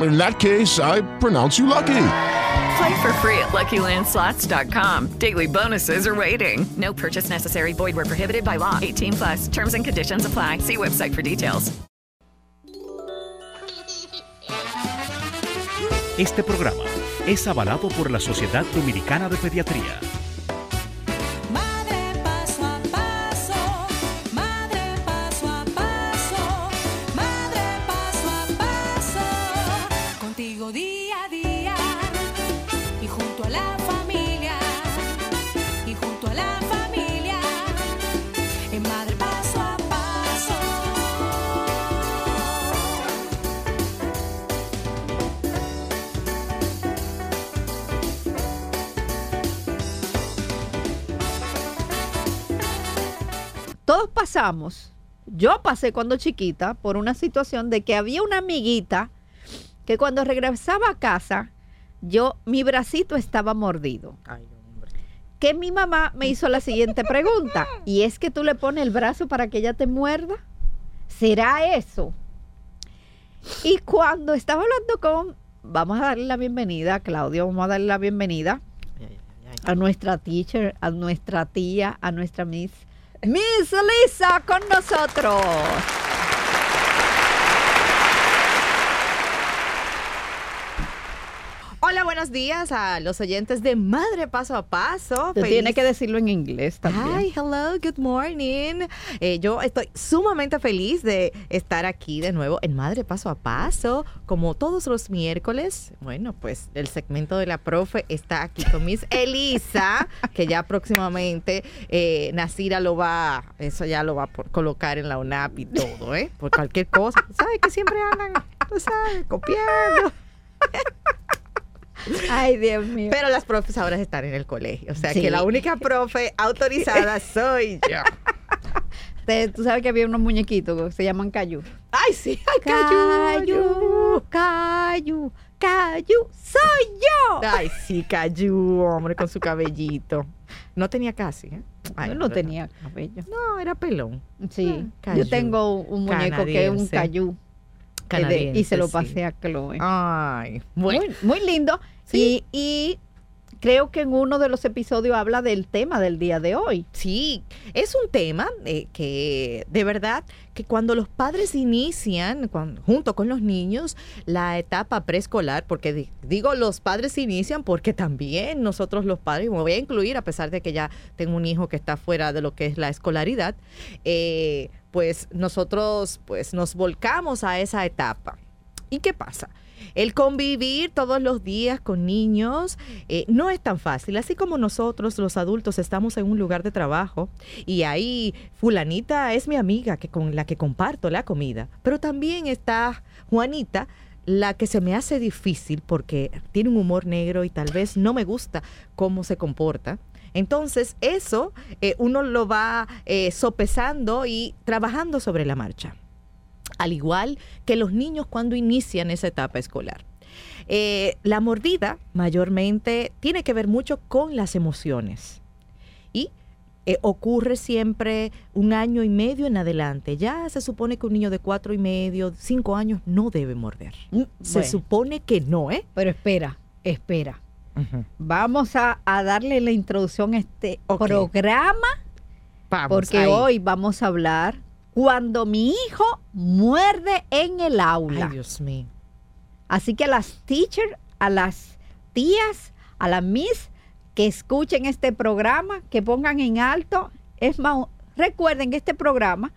in that case, I pronounce you lucky. Play for free at LuckyLandSlots.com. Daily bonuses are waiting. No purchase necessary. Void were prohibited by law. 18 plus. Terms and conditions apply. See website for details. Este programa es avalado por la Sociedad Dominicana de Pediatría. Pasamos, yo pasé cuando chiquita por una situación de que había una amiguita que cuando regresaba a casa, yo, mi bracito estaba mordido. que mi mamá me hizo la siguiente pregunta, y es que tú le pones el brazo para que ella te muerda. ¿Será eso? Y cuando estaba hablando con, vamos a darle la bienvenida, Claudio, vamos a darle la bienvenida a nuestra teacher, a nuestra tía, a nuestra miss Miss Lisa con nosotros. Hola, buenos días a los oyentes de Madre Paso a Paso. Tiene que decirlo en inglés también. Hi, hello, good morning. Eh, yo estoy sumamente feliz de estar aquí de nuevo en Madre Paso a Paso, como todos los miércoles. Bueno, pues el segmento de la profe está aquí con Miss Elisa, que ya próximamente eh, Nasira lo va, eso ya lo va a colocar en la UNAP y todo, ¿eh? Por cualquier cosa. ¿Sabes que siempre andan, tú sabes, copiando? Ay, Dios mío. Pero las profes ahora están en el colegio. O sea que la única profe autorizada soy yo. Tú sabes que había unos muñequitos que se llaman Cayu. Ay, sí, ay, Cayu. Cayu, Cayu, soy yo. Ay, sí, Cayu, hombre, con su cabellito. No tenía casi, ¿eh? Ay, no, tenía cabello. No, era pelón. Sí, ah, yo tengo un muñeco que es un Cayu. Y se lo pasé a Chloe. Ay, muy, muy lindo. Y, creo que en uno de los episodios habla del tema del día de hoy. Sí, es un tema eh, que de verdad que cuando los padres inician junto con los niños la etapa preescolar, porque digo los padres inician porque también nosotros los padres, me voy a incluir a pesar de que ya tengo un hijo que está fuera de lo que es la escolaridad, eh, pues nosotros pues nos volcamos a esa etapa. ¿Y qué pasa? El convivir todos los días con niños eh, no es tan fácil. Así como nosotros, los adultos, estamos en un lugar de trabajo y ahí fulanita es mi amiga que con la que comparto la comida, pero también está Juanita la que se me hace difícil porque tiene un humor negro y tal vez no me gusta cómo se comporta. Entonces, eso eh, uno lo va eh, sopesando y trabajando sobre la marcha al igual que los niños cuando inician esa etapa escolar. Eh, la mordida mayormente tiene que ver mucho con las emociones y eh, ocurre siempre un año y medio en adelante. Ya se supone que un niño de cuatro y medio, cinco años no debe morder. Mm, se supone que no, ¿eh? Pero espera, espera. Vamos a, darle la introducción a este programa. porque hoy vamos a hablar cuando mi hijo muerde en el aula. Ay, Dios mío. Así que a las teachers, a las tías, a las miss que escuchen este programa, que pongan en alto. Es más, recuerden que este programa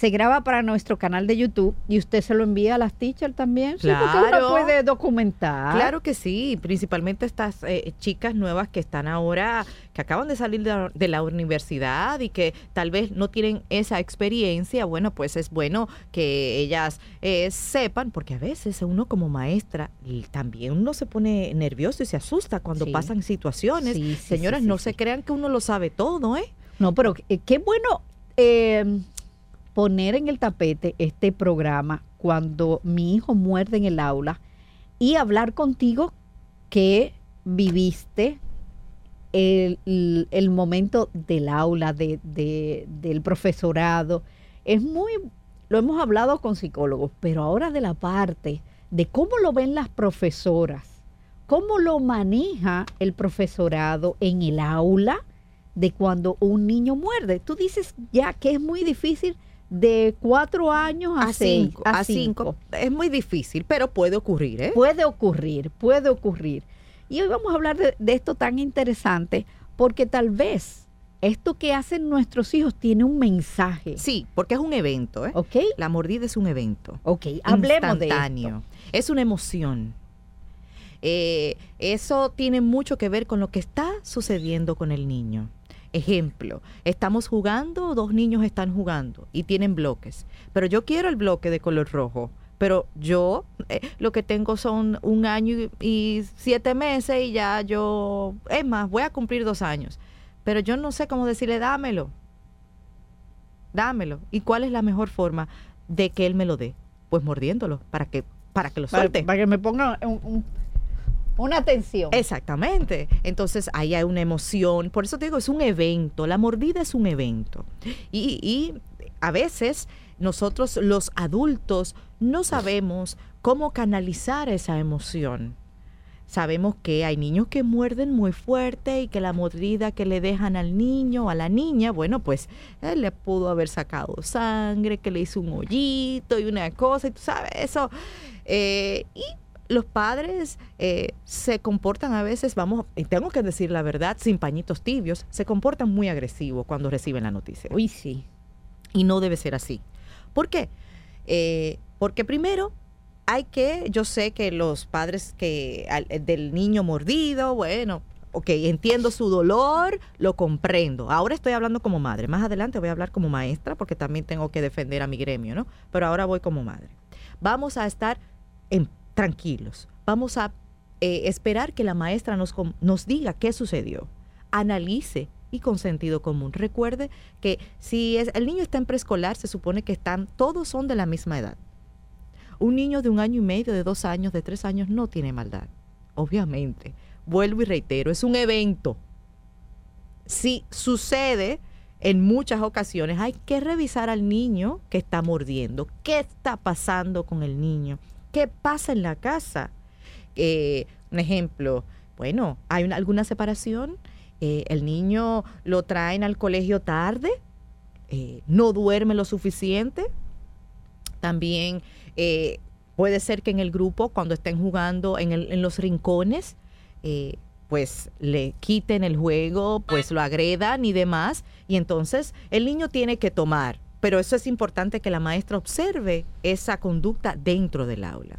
se graba para nuestro canal de YouTube y usted se lo envía a las teachers también. Sí, porque uno puede documentar. Claro que sí, principalmente estas eh, chicas nuevas que están ahora, que acaban de salir de la, de la universidad y que tal vez no tienen esa experiencia, bueno, pues es bueno que ellas eh, sepan, porque a veces uno como maestra también uno se pone nervioso y se asusta cuando Sí. pasan situaciones. Sí, Señoras, no se crean que uno lo sabe todo, ¿eh? No, pero eh, qué bueno eh, poner en el tapete este programa cuando mi hijo muerde en el aula y hablar contigo que viviste el, el- momento del aula, de, de- del profesorado. Es muy, lo hemos hablado con psicólogos, pero ahora de la parte de cómo lo ven las profesoras, cómo lo maneja el profesorado en el aula de cuando un niño muerde. Tú dices ya que es muy difícil de cuatro años a, A seis, cinco, a cinco. Es muy difícil, pero puede ocurrir, ¿eh? Puede ocurrir, puede ocurrir. Y hoy vamos a hablar de, de esto tan interesante porque tal vez esto que hacen nuestros hijos tiene un mensaje. Sí, porque es un evento, ¿eh? ¿Ok? La mordida es un evento. Ok, hablemos de esto. Es una emoción. Eh, eso tiene mucho que ver con lo que está sucediendo con el niño. Ejemplo, estamos jugando, dos niños están jugando y tienen bloques, pero yo quiero el bloque de color rojo, pero yo eh, lo que tengo son un año y, y siete meses y ya yo, es más, voy a cumplir dos años, pero yo no sé cómo decirle, dámelo, dámelo. ¿Y cuál es la mejor forma de que él me lo dé? Pues mordiéndolo, para que, para que lo Para, suelte. para que me ponga un- un- una atención. Exactamente. Entonces ahí hay una emoción. Por eso te digo, es un evento. La mordida es un evento. Y, y a veces nosotros los adultos no sabemos cómo canalizar esa emoción. Sabemos que hay niños que muerden muy fuerte y que la mordida que le dejan al niño o a la niña, bueno, pues él le pudo haber sacado sangre, que le hizo un hoyito y una cosa, y tú sabes, eso. Eh, y los padres eh, se comportan a veces, vamos, y tengo que decir la verdad, sin pañitos tibios, se comportan muy agresivos cuando reciben la noticia. Uy, sí. Y no debe ser así. ¿Por qué? Eh, porque primero hay que, yo sé que los padres que al- eh, del niño mordido, bueno, ok, entiendo su dolor, lo comprendo. Ahora estoy hablando como madre. Más adelante voy a hablar como maestra porque también tengo que defender a mi gremio, ¿no? Pero ahora voy como madre. Vamos a estar en- tranquilos. Vamos a eh, esperar que la maestra nos, nos diga qué sucedió. Analice y con sentido común. Recuerde que si el niño está en preescolar, se supone que están, todos son de la misma edad. Un niño de un año y medio, de dos años, de tres años, no tiene maldad. Obviamente. Vuelvo y reitero, es un evento. Si sucede en muchas ocasiones, hay que revisar al niño que está mordiendo. ¿Qué está pasando con el niño? ¿Qué pasa en la casa? Eh, un ejemplo, bueno, hay una- alguna separación, eh, el niño lo traen al colegio tarde, eh, no duerme lo suficiente. También puede ser que en el grupo, cuando estén jugando en, los rincones, pues le quiten el juego, pues lo agredan y demás. Y entonces el niño tiene que tomar. Pero eso es importante que la maestra observe esa conducta dentro del aula.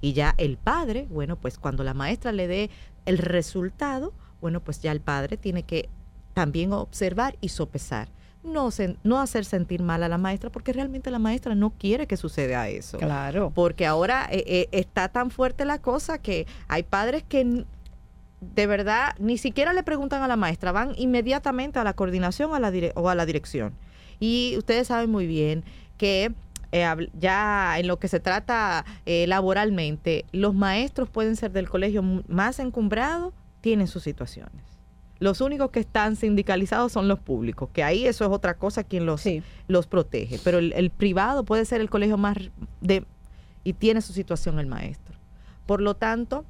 Y ya el padre, bueno, pues cuando la maestra le dé el resultado, bueno, pues ya el padre tiene que también observar y sopesar. No, hacer sentir mal a la maestra, porque realmente la maestra no quiere que suceda eso. Claro. Porque ahora eh, eh, está tan fuerte la cosa que hay padres que de verdad ni siquiera le preguntan a la maestra, van inmediatamente a la coordinación a la dire- o a la dirección. Y ustedes saben muy bien que eh, ya en lo que se trata eh, laboralmente, los maestros pueden ser del colegio más encumbrado, tienen sus situaciones. Los únicos que están sindicalizados son los públicos, que ahí eso es otra cosa quien los, Sí. los protege. Pero el, el privado puede ser el colegio más de y tiene su situación el maestro. Por lo tanto,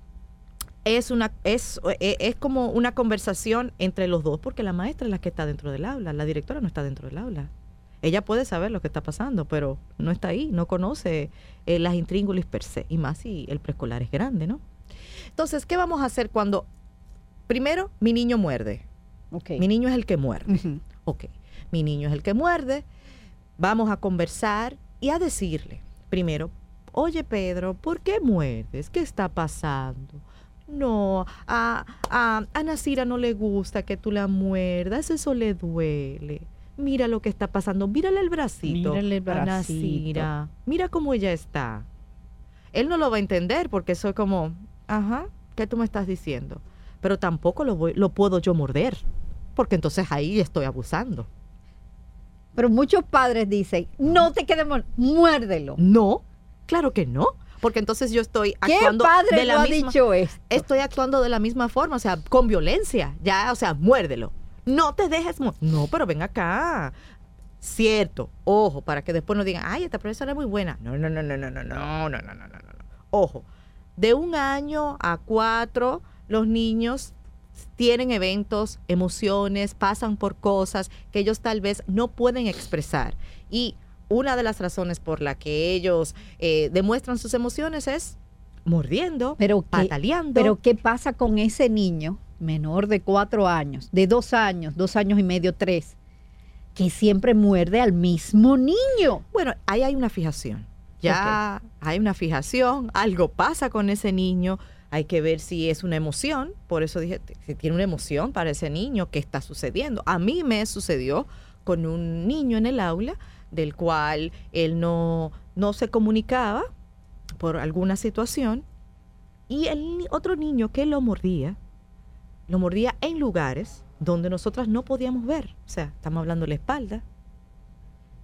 es una es, eh, es como una conversación entre los dos, porque la maestra es la que está dentro del aula, la directora no está dentro del aula. Ella puede saber lo que está pasando, pero no está ahí, no conoce eh, las intríngulis per se, y más si el preescolar es grande, ¿no? Entonces, ¿qué vamos a hacer cuando, primero, mi niño muerde? Ok. Mi niño es el que muerde. Ok, mi niño es el que muerde. vamos a conversar y a decirle, primero, oye Pedro, ¿por qué muerdes? ¿Qué está pasando? No, a, a, a Nasira no le gusta que tú la muerdas, eso le duele. Mira lo que está pasando, mírale el bracito. Mírale el bracito. Mira cómo ella está. Él no lo va a entender porque soy como, ajá, ¿qué tú me estás diciendo? Pero tampoco lo, voy- lo puedo yo morder, porque entonces ahí estoy abusando. Pero muchos padres dicen, no te quedes muérdelo. No, claro que no, porque entonces yo estoy ¿Qué actuando padre de la no ha misma dicho esto? estoy actuando de la misma forma, o sea, con violencia, ya, o sea, muérdelo. No te dejes No, pero ven acá. Cierto, ojo, para que después no digan, ay, esta profesora es muy buena. No, no, no, no, no, no, no, no, no, no, no. Ojo, de un año a cuatro, los niños tienen eventos, emociones, pasan por cosas que ellos tal vez no pueden expresar. Y una de las razones por la que ellos eh, demuestran sus emociones es mordiendo, Pero ¿qué, pataleando. pero ¿qué pasa con ese niño menor de cuatro años, de dos años, dos años y medio, tres, que siempre muerde al mismo niño? Bueno, ahí hay una fijación. Ya hay una fijación, algo pasa con ese niño, hay que ver si es una emoción, por eso dije, si tiene una emoción para ese niño, ¿qué está sucediendo? A mí me sucedió con un niño en el aula del cual él no, no se comunicaba por alguna situación y el otro niño que lo mordía, lo mordía en lugares donde nosotras no podíamos ver, o sea, estamos hablando de la espalda,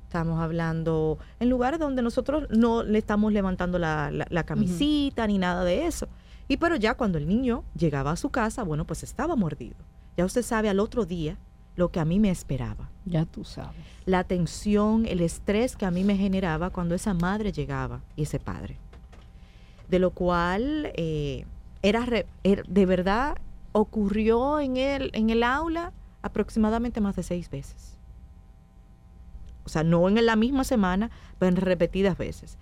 Estamos hablando en lugares donde nosotros no le estamos levantando la, la- la camisita ni nada de eso. Y pero ya cuando el niño llegaba a su casa, bueno, pues estaba mordido. Ya usted sabe al otro día lo que a mí me esperaba. Ya tú sabes. La tensión, el estrés que a mí me generaba cuando esa madre llegaba y ese padre. De lo cual eh, era, re- er- de verdad ocurrió en el, en el aula aproximadamente más de seis veces. O sea, no en la misma semana, pero en repetidas veces.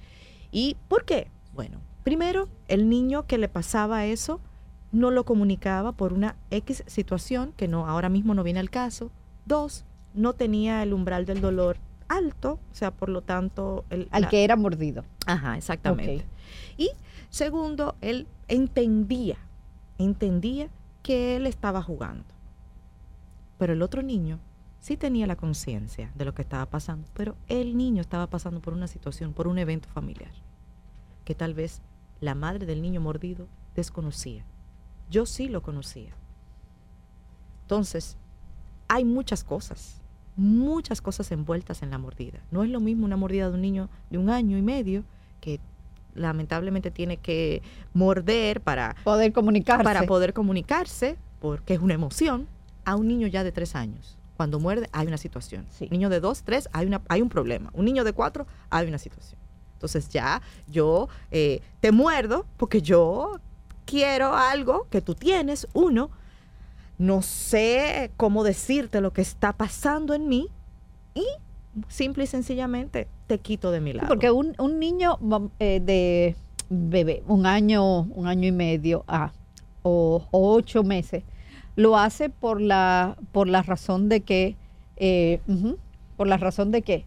¿Y por qué? Bueno, primero, el niño que le pasaba eso no lo comunicaba por una X situación que no ahora mismo no viene al caso. Dos, no tenía el umbral del dolor alto, o sea, por lo tanto... El, Al la- que era mordido. Ajá, exactamente. Y segundo, él entendía, entendía que él estaba jugando. Pero el otro niño sí tenía la conciencia de lo que estaba pasando, pero el niño estaba pasando por una situación, por un evento familiar, que tal vez la madre del niño mordido desconocía. Yo sí lo conocía. Entonces, hay muchas cosas, muchas cosas envueltas en la mordida. No es lo mismo una mordida de un niño de un año y medio que lamentablemente tiene que morder para Poder comunicarse. para poder comunicarse, porque es una emoción, a un niño ya de tres años. Cuando muerde, hay una situación. Sí. Niño de dos, tres, hay, una, hay un problema. Un niño de cuatro, hay una situación. Entonces ya yo eh, te muerdo porque yo quiero algo que tú tienes, uno, no sé cómo decirte lo que está pasando en mí y simple y sencillamente te quito de mi lado. porque un, un niño eh, de bebé, un año, un año y medio ah, o, o ocho meses, lo hace por la, por la razón de que, eh, por la razón de que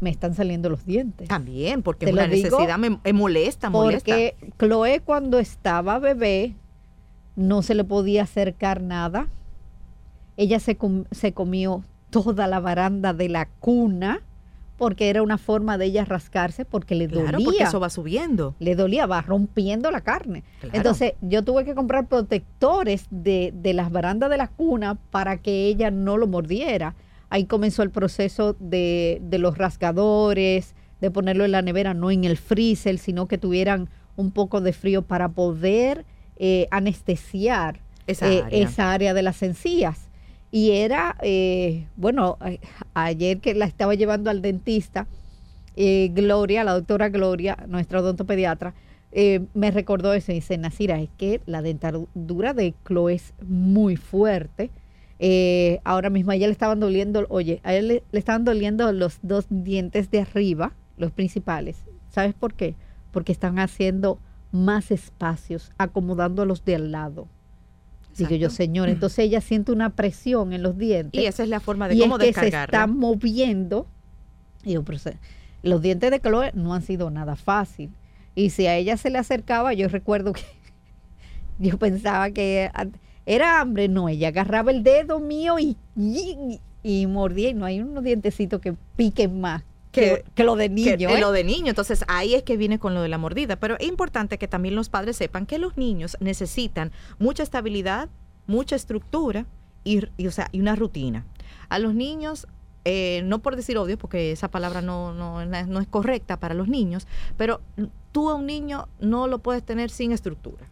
me están saliendo los dientes. También, porque Te es una necesidad, me, me molesta, molesta. Porque Chloe cuando estaba bebé no se le podía acercar nada. Ella se, com- se comió toda la baranda de la cuna porque era una forma de ella rascarse porque le Claro, dolía. porque eso va subiendo. Le dolía, va rompiendo la carne. Claro. Entonces yo tuve que comprar protectores de, de las barandas de la cuna para que ella no lo mordiera. Ahí comenzó el proceso de, de los rasgadores, de ponerlo en la nevera, no en el freezer, sino que tuvieran un poco de frío para poder eh, anestesiar Esa eh, área. esa área de las encías. Y era, eh, bueno, ayer que la estaba llevando al dentista, eh, Gloria, la doctora Gloria, nuestra odontopediatra, eh, me recordó eso y dice, Nasira, es que la dentadura de Chloe es muy fuerte. Eh, ahora mismo a ella le estaban doliendo, oye, a él le, estaban doliendo los dos dientes de arriba, los principales. ¿Sabes por qué? Porque están haciendo más espacios, acomodando los de al lado. Digo yo, señor, entonces ella siente una presión en los dientes Y esa es la forma de y cómo es que se está moviendo Y yo, pero se- los dientes de Chloe no han sido nada fácil. Y si a ella se le acercaba, yo recuerdo que yo pensaba que a- era hambre. No, ella agarraba el dedo mío y, y, y mordía. Y no hay unos dientecitos que piquen más que, que lo de niño. que- ¿eh? lo de niño. Entonces ahí es que viene con lo de la mordida. Pero es importante que también los padres sepan que los niños necesitan mucha estabilidad, mucha estructura y, y, o sea, y una rutina. A los niños, eh, no por decir odio, porque esa palabra no, no, no es correcta para los niños, pero tú a un niño no lo puedes tener sin estructura.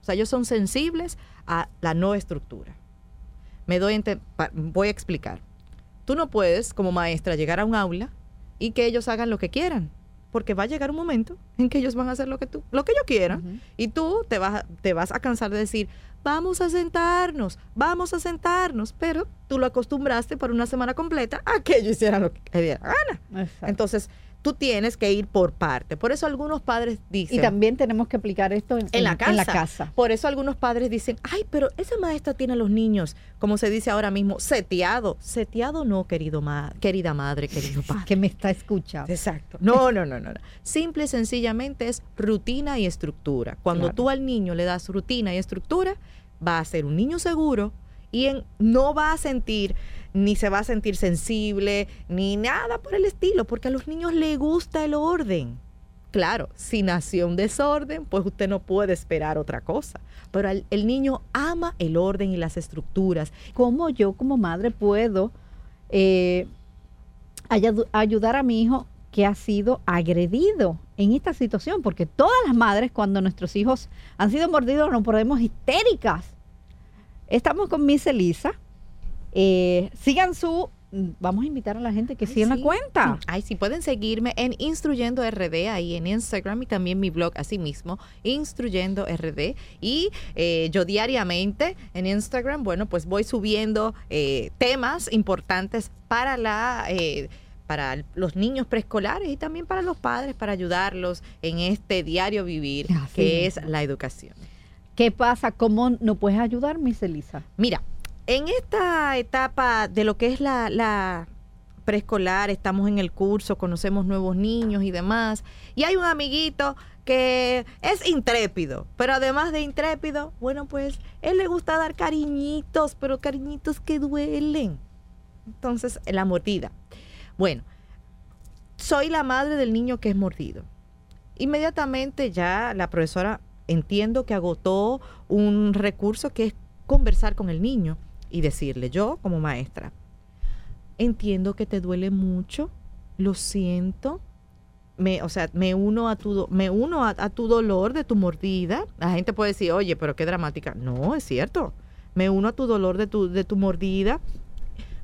O sea, ellos son sensibles a la no estructura. Me doy voy a explicar. Tú no puedes, como maestra, llegar a un aula y que ellos hagan lo que quieran. Porque va a llegar un momento en que ellos van a hacer lo que tú, lo que ellos quieran. Y tú te vas, a- te vas a cansar de decir, vamos a sentarnos, vamos a sentarnos. Pero tú lo acostumbraste por una semana completa a que ellos hicieran lo que. Exacto. Entonces, tú tienes que ir por parte. Por eso algunos padres dicen. y también tenemos que aplicar esto en, En la, casa. en la casa. Por eso algunos padres dicen, ay, pero esa maestra tiene a los niños, como se dice ahora mismo, seteado. Seteado no, querido ma querida madre, querido padre. Que me está escuchando. Exacto. No, no, no, no. no. Simple y sencillamente es rutina y estructura. Cuando Claro. tú al niño le das rutina y estructura, va a ser un niño seguro y no va a sentir ni se va a sentir sensible ni nada por el estilo, porque a los niños les gusta el orden. Claro, si nació un desorden, pues usted no puede esperar otra cosa. Pero al- el niño ama el orden y las estructuras. ¿Cómo yo como madre puedo eh, ayudar a mi hijo que ha sido agredido en esta situación? Porque todas las madres, cuando nuestros hijos han sido mordidos, nos ponemos histéricas. Estamos con Miss Elisa. Eh, sigan su... Vamos a invitar a la gente que sigan la sí. cuenta. Ay, sí, pueden seguirme en Instruyendo RD ahí en Instagram y también mi blog así mismo, Instruyendo RD. Y eh, yo diariamente en Instagram, bueno, pues voy subiendo eh, temas importantes para la... eh, para los niños preescolares y también para los padres, para ayudarlos en este diario vivir Así que es la educación. ¿Qué pasa? ¿Cómo nos puedes ayudar, Miss Elisa? Mira, en esta etapa de lo que es la, la preescolar, estamos en el curso, conocemos nuevos niños y demás, y hay un amiguito que es intrépido, pero además de intrépido, bueno, pues él le gusta dar cariñitos, pero cariñitos que duelen. Entonces, la mordida. Bueno, soy la madre del niño que es mordido. Inmediatamente ya la profesora entiendo que agotó un recurso que es conversar con el niño y decirle yo como maestra, entiendo que te duele mucho, lo siento, me, o sea, me uno a tu, me uno a, a tu dolor de tu mordida. La gente puede decir, oye, pero qué dramática. No, es cierto. Me uno a tu dolor de tu, de tu mordida.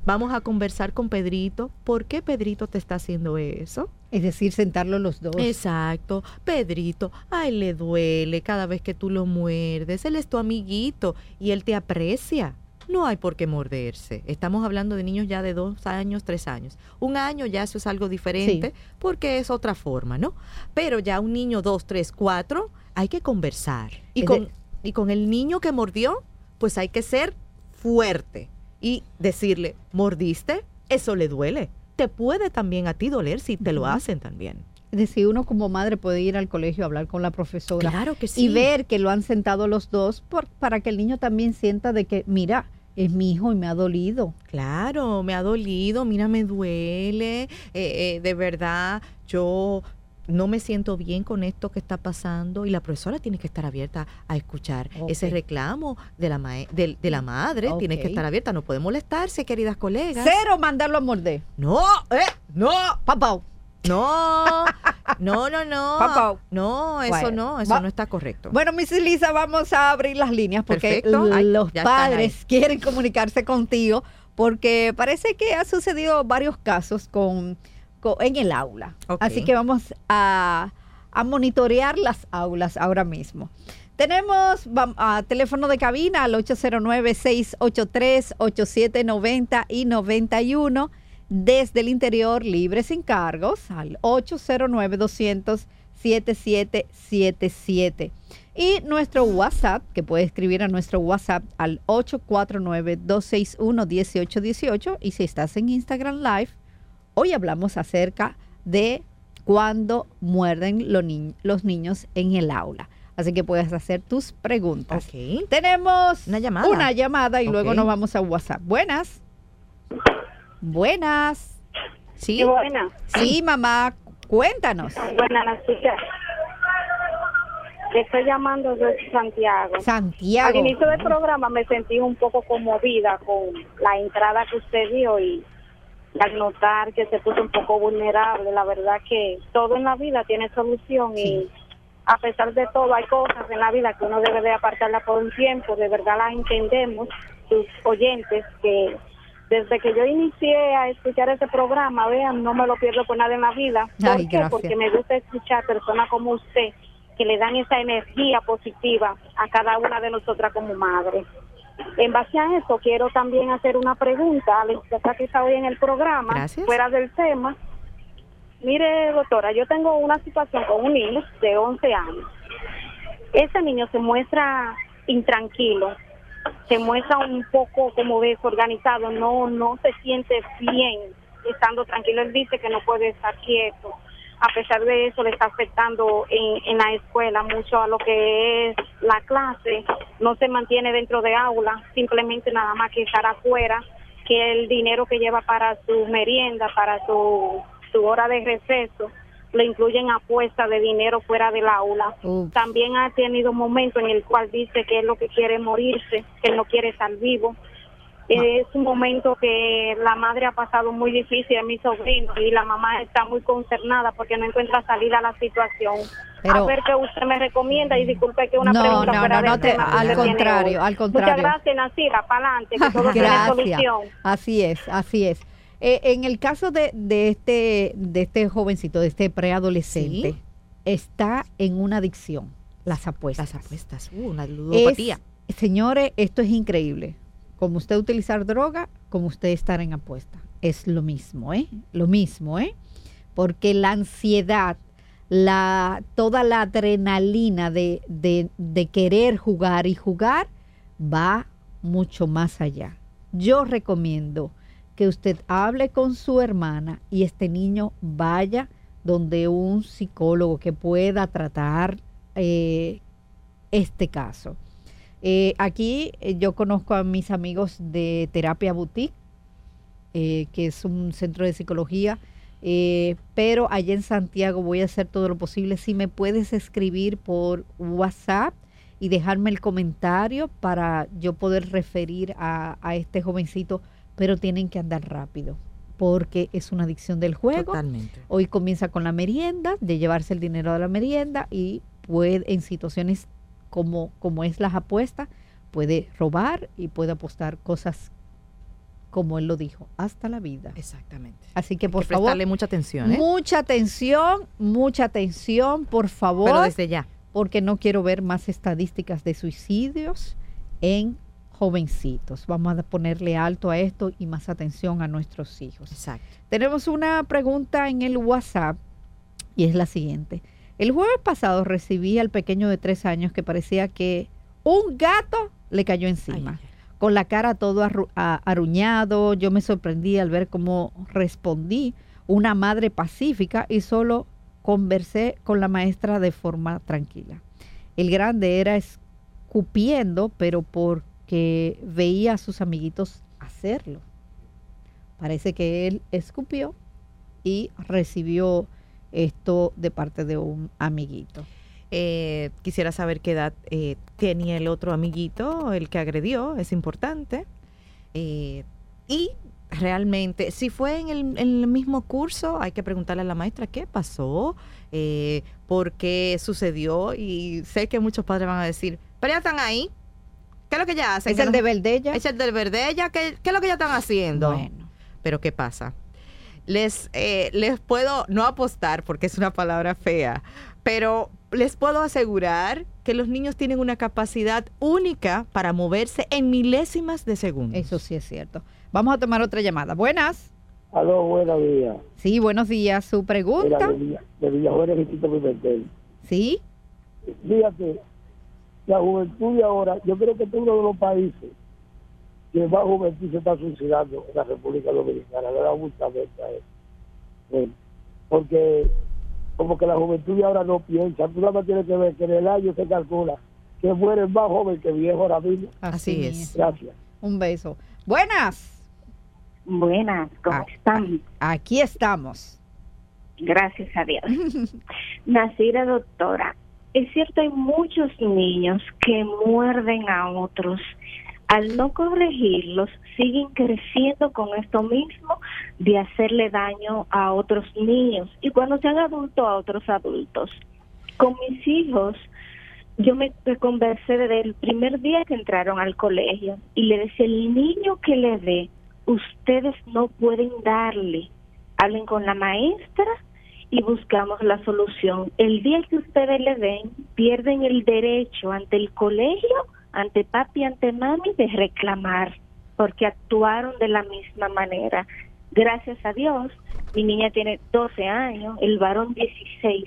Vamos a conversar con Pedrito. ¿Por qué Pedrito te está haciendo eso? Es decir, sentarlo los dos. Exacto. Pedrito, a él le duele cada vez que tú lo muerdes. Él es tu amiguito y él te aprecia. No hay por qué morderse. Estamos hablando de niños ya de dos años, tres años. Un año ya eso es algo diferente porque es otra forma, ¿no? Pero ya un niño dos, tres, cuatro, hay que conversar. Y Es con, de- y con el niño que mordió, pues hay que ser fuerte y decirle, ¿mordiste? Eso le duele. Te puede también a ti doler si te lo hacen también. Es decir, uno como madre puede ir al colegio a hablar con la profesora Claro que sí. y ver que lo han sentado los dos por- para que el niño también sienta de que, mira, es mi hijo y me ha dolido. Claro, me ha dolido, mira, me duele, eh, eh, de verdad, yo no me siento bien con esto que está pasando y la profesora tiene que estar abierta a escuchar ese reclamo de la, del- de, la madre, tiene que estar abierta, no puede molestarse, queridas colegas. Cero mandarlo a morder. No, eh, no, Papá. no, no, no, no, Papá. no, eso Bueno, no, eso va- no está correcto. Bueno, Miss Elisa, vamos a abrir las líneas porque. Ay, los padres quieren comunicarse contigo porque parece que ha sucedido varios casos con- en el aula. Así que vamos a, a monitorear las aulas ahora mismo. Tenemos a teléfono de cabina al 809-683-8790 y 91 desde el interior libre sin cargos al 809-200-7777. Y nuestro WhatsApp, que puede escribir a nuestro WhatsApp al 849-261-1818. Y si estás en Instagram Live, Hoy hablamos acerca de cuando muerden lo ni- los niños en el aula. Así que puedes hacer tus preguntas. Tenemos Una llamada. una llamada y luego nos vamos a WhatsApp. Buenas. Buenas. Sí. buena. Sí, mamá, cuéntanos. Buenas chicas. Le estoy llamando desde Santiago. Al Santiago. inicio del programa me sentí un poco conmovida con la entrada que usted dio y al notar que se puso un poco vulnerable. La verdad que todo en la vida tiene solución y a pesar de todo hay cosas en la vida que uno debe de apartarla por un tiempo. De verdad las entendemos, sus oyentes, que desde que yo inicié a escuchar este programa, vean, no me lo pierdo por nada en la vida. ¿Por Ay, qué? gracias. Porque me gusta escuchar personas como usted que le dan esa energía positiva a cada una de nosotras como madres. En base a eso, quiero también hacer una pregunta a la experta que está hoy en el programa, Gracias. fuera del tema. Mire, doctora, yo tengo una situación con un niño de 11 años. Ese niño se muestra intranquilo, se muestra un poco como desorganizado, no no se siente bien estando tranquilo. Él dice que no puede estar quieto. A pesar de eso, le está afectando en, en la escuela mucho a lo que es la clase. No se mantiene dentro de aula, simplemente nada más que estar afuera, que el dinero que lleva para su merienda, para su, su hora de receso, le incluyen apuestas de dinero fuera del aula. También ha tenido momentos en el cual dice que es lo que quiere morirse, que él no quiere estar vivo. Es un momento que la madre ha pasado muy difícil a mi sobrino y la mamá está muy concernada porque no encuentra salida a la situación. Pero- a ver qué usted me recomienda y disculpe que una No, pregunta no, fuera no, no te- al contrario, al contrario. Muchas gracias, Nacira, para adelante, que todo tiene Gracias. solución. Así es, así es. Eh, en el caso de, de este de este jovencito, de este preadolescente, Sí. está en una adicción, las apuestas. Las apuestas. Uh, una ludopatía. Es- señores, esto es increíble. Como usted utilizar droga, como usted estar en apuesta. Es lo mismo, ¿eh? Lo mismo, ¿eh? Porque la ansiedad, la, toda la adrenalina de, de, querer jugar y jugar va mucho más allá. Yo recomiendo que usted hable con su hermana y este niño vaya donde un psicólogo que pueda tratar eh, este caso. Eh, aquí eh, yo conozco a mis amigos de Terapia Boutique, eh, que es un centro de psicología, eh, pero allá en Santiago voy a hacer todo lo posible. Si me puedes escribir por WhatsApp y dejarme el comentario para yo poder referir a, a este jovencito, pero tienen que andar rápido porque es una adicción del juego. Totalmente. Hoy comienza con la merienda, de llevarse el dinero de la merienda y puede en situaciones como, como es las apuestas, puede robar y puede apostar cosas como él lo dijo, hasta la vida. Exactamente. Así que Hay por que favor, prestarle mucha atención, ¿eh? mucha atención, mucha atención, por favor, Pero desde ya. porque no quiero ver más estadísticas de suicidios en jovencitos. Vamos a ponerle alto a esto y más atención a nuestros hijos. Exacto. Tenemos una pregunta en el WhatsApp y es la siguiente. El jueves pasado recibí al pequeño de tres años que parecía que un gato le cayó encima. Con la cara todo arru- aruñado, yo me sorprendí al ver cómo respondí, una madre pacífica y solo conversé con la maestra de forma tranquila. El grande era escupiendo, pero porque veía a sus amiguitos hacerlo. Parece que él escupió y recibió esto de parte de un amiguito. Eh, quisiera saber qué edad eh, tenía el otro amiguito, el que agredió, es importante. Eh, y realmente, si fue en el, en el mismo curso, hay que preguntarle a la maestra qué pasó, eh, por qué sucedió. Y sé que muchos padres van a decir, pero ya están ahí. ¿Qué es lo que ya hacen? ¿Es ¿Qué el de ella? Es el de ella. ¿Qué, qué es lo que ya están haciendo? Bueno. Pero ¿qué pasa? Les, eh, les puedo no apostar porque es una palabra fea, pero les puedo asegurar que los niños tienen una capacidad única para moverse en milésimas de segundo. Eso sí es cierto. Vamos a tomar otra llamada. Buenas. Aló, buenos días. Sí, buenos días. Su Mira, pregunta. de, Villa, de Villajuela, Quintito Pimentel. Sí. Fíjate, la juventud de ahora, yo creo que es uno de los países que más juventud se está suicidando en la República Dominicana. Le da mucha vuelta a eso. Bueno, porque como que la juventud de ahora no piensa. Tú nada más tienes que ver que en el año se calcula que muere más joven que viejo ahora mismo. Así es. Gracias. Un beso. Buenas. Buenas, ¿cómo Ah, están? Aquí estamos. Gracias a Dios. Nacida doctora, es cierto, hay muchos niños que muerden a otros. Al no corregirlos, siguen creciendo con esto mismo de hacerle daño a otros niños y cuando sean adultos a otros adultos. Con mis hijos, yo me conversé desde el primer día que entraron al colegio y le decía, el niño que le dé, ustedes no pueden darle. Hablen con la maestra y buscamos la solución. El día que ustedes le den, pierden el derecho ante el colegio, ante papi, ante mami, de reclamar, porque actuaron de la misma manera. Gracias a Dios, mi niña tiene 12 años, el varón 16.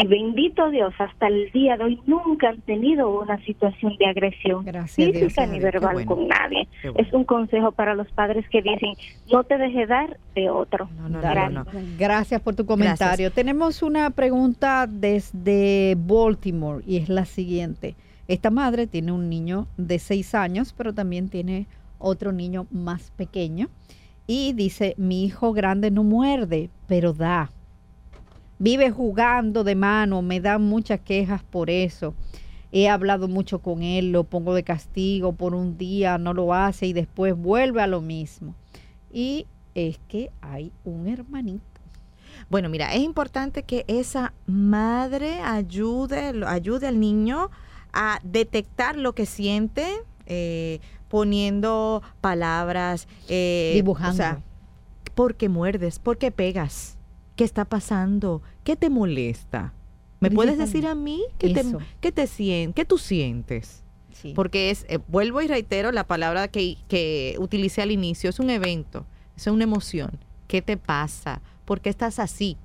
Y bendito Dios, hasta el día de hoy nunca han tenido una situación de agresión Gracias Dios. física ni verbal bueno. con nadie. Bueno. Es un consejo para los padres que dicen, no te dejes dar de otro. Gracias. Gracias por tu comentario. Tenemos una pregunta desde Baltimore y es la siguiente. Esta madre tiene un niño de seis años, pero también tiene otro niño más pequeño. Y dice, mi hijo grande no muerde, pero da. Vive jugando de mano, me dan muchas quejas por eso. He hablado mucho con él, lo pongo de castigo por un día, no lo hace y después vuelve a lo mismo. Y es que hay un hermanito. Bueno, mira, es importante que esa madre ayude, ayude al niño a detectar lo que siente, eh, poniendo palabras, eh, Dibujando. O sea, ¿por qué muerdes? ¿Por qué pegas? ¿Qué está pasando? ¿Qué te molesta? ¿Me puedes decir a mí qué te, qué te sien- qué tú sientes? Sí. Porque es, eh, vuelvo y reitero la palabra que, que utilicé al inicio, es un evento, es una emoción. ¿Qué te pasa? ¿Por qué estás así?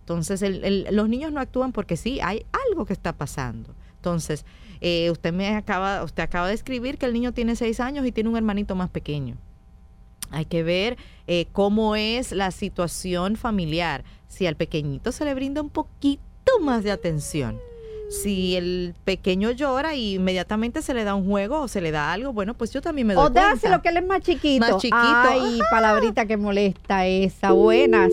Entonces, el- el- los niños no actúan porque sí, hay algo que está pasando. Entonces, eh, usted me acaba, usted acaba de escribir que el niño tiene seis años y tiene un hermanito más pequeño. Hay que ver eh, cómo es la situación familiar. Si al pequeñito se le brinda un poquito más de atención. Si el pequeño llora y inmediatamente se le da un juego o se le da algo, bueno, pues yo también me doy O dáselo cuenta. que él es más chiquito. Más chiquito. Ay, palabrita que molesta esa. Buenas.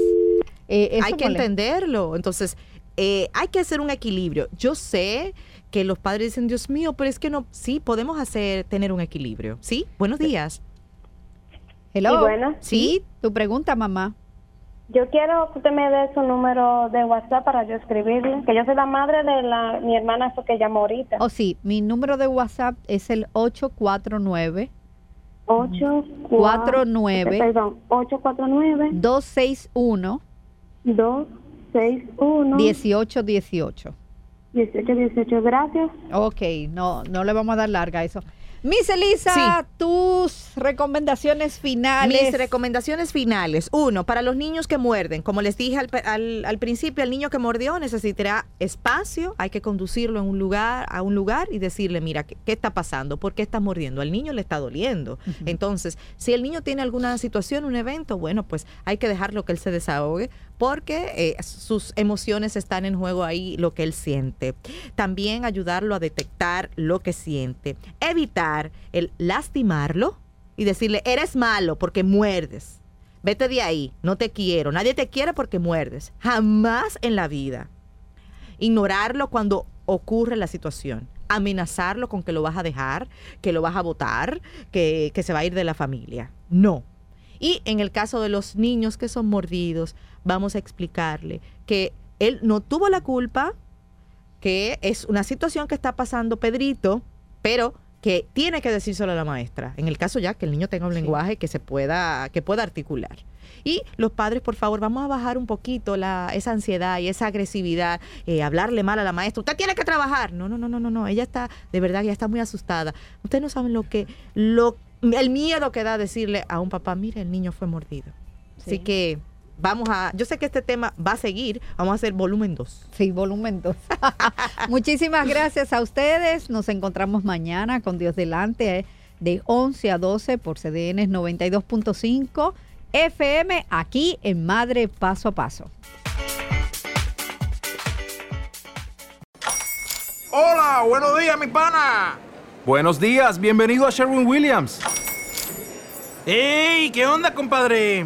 Eh, eso hay que molesta. entenderlo. Entonces, eh, hay que hacer un equilibrio. Yo sé que los padres dicen, Dios mío, pero es que no, sí, podemos hacer, tener un equilibrio. ¿Sí? Buenos días. Hello. Y bueno. Sí, tu pregunta, mamá. Yo quiero que usted me dé su número de WhatsApp para yo escribirle, que yo soy la madre de la, mi hermana eso que llamó ahorita. Oh, sí, mi número de WhatsApp es el 849 8 49 Perdón, 849 261 261 1818. 1818. Gracias. Ok, no, no le vamos a dar larga a eso. Miss Elisa, tus recomendaciones finales. Mis recomendaciones finales. Uno, para los niños que muerden. Como les dije al, pe- al- al principio, el niño que mordió necesitará espacio. Hay que conducirlo en un lugar, a un lugar y decirle, mira, ¿qué, qué está pasando? ¿Por qué está mordiendo? Al niño le está doliendo. Entonces, si el niño tiene alguna situación, un evento, bueno, pues hay que dejarlo que él se desahogue porque eh, sus emociones están en juego ahí, lo que él siente. También ayudarlo a detectar lo que siente. Evitar el lastimarlo y decirle, eres malo porque muerdes. Vete de ahí, no te quiero. Nadie te quiere porque muerdes. Jamás en la vida. Ignorarlo cuando ocurre la situación. Amenazarlo con que lo vas a dejar, que lo vas a votar, que, que se va a ir de la familia. No. Y en el caso de los niños que son mordidos, vamos a explicarle que él no tuvo la culpa, que es una situación que está pasando Pedrito, pero que tiene que decírselo a la maestra. En el caso ya que el niño tenga un lenguaje que se pueda, que pueda articular. Y los padres, por favor, vamos a bajar un poquito la, esa ansiedad y esa agresividad, eh, hablarle mal a la maestra. Usted tiene que trabajar. No, no, no, no, no, no. Ella está, de verdad, ya está muy asustada. Ustedes no saben lo que, lo, el miedo que da decirle a un papá, mire, el niño fue mordido. Así que vamos a, yo sé que este tema va a seguir, vamos a hacer volumen 2. Sí, volumen 2. Muchísimas gracias a ustedes. Nos encontramos mañana con Dios delante eh, de 11 a 12 por CDN 92.5 FM aquí en Madre Paso a Paso. Hola, buenos días, mi pana. Buenos días, bienvenido a Sherwin Williams. ¡Ey! ¿Qué onda, compadre?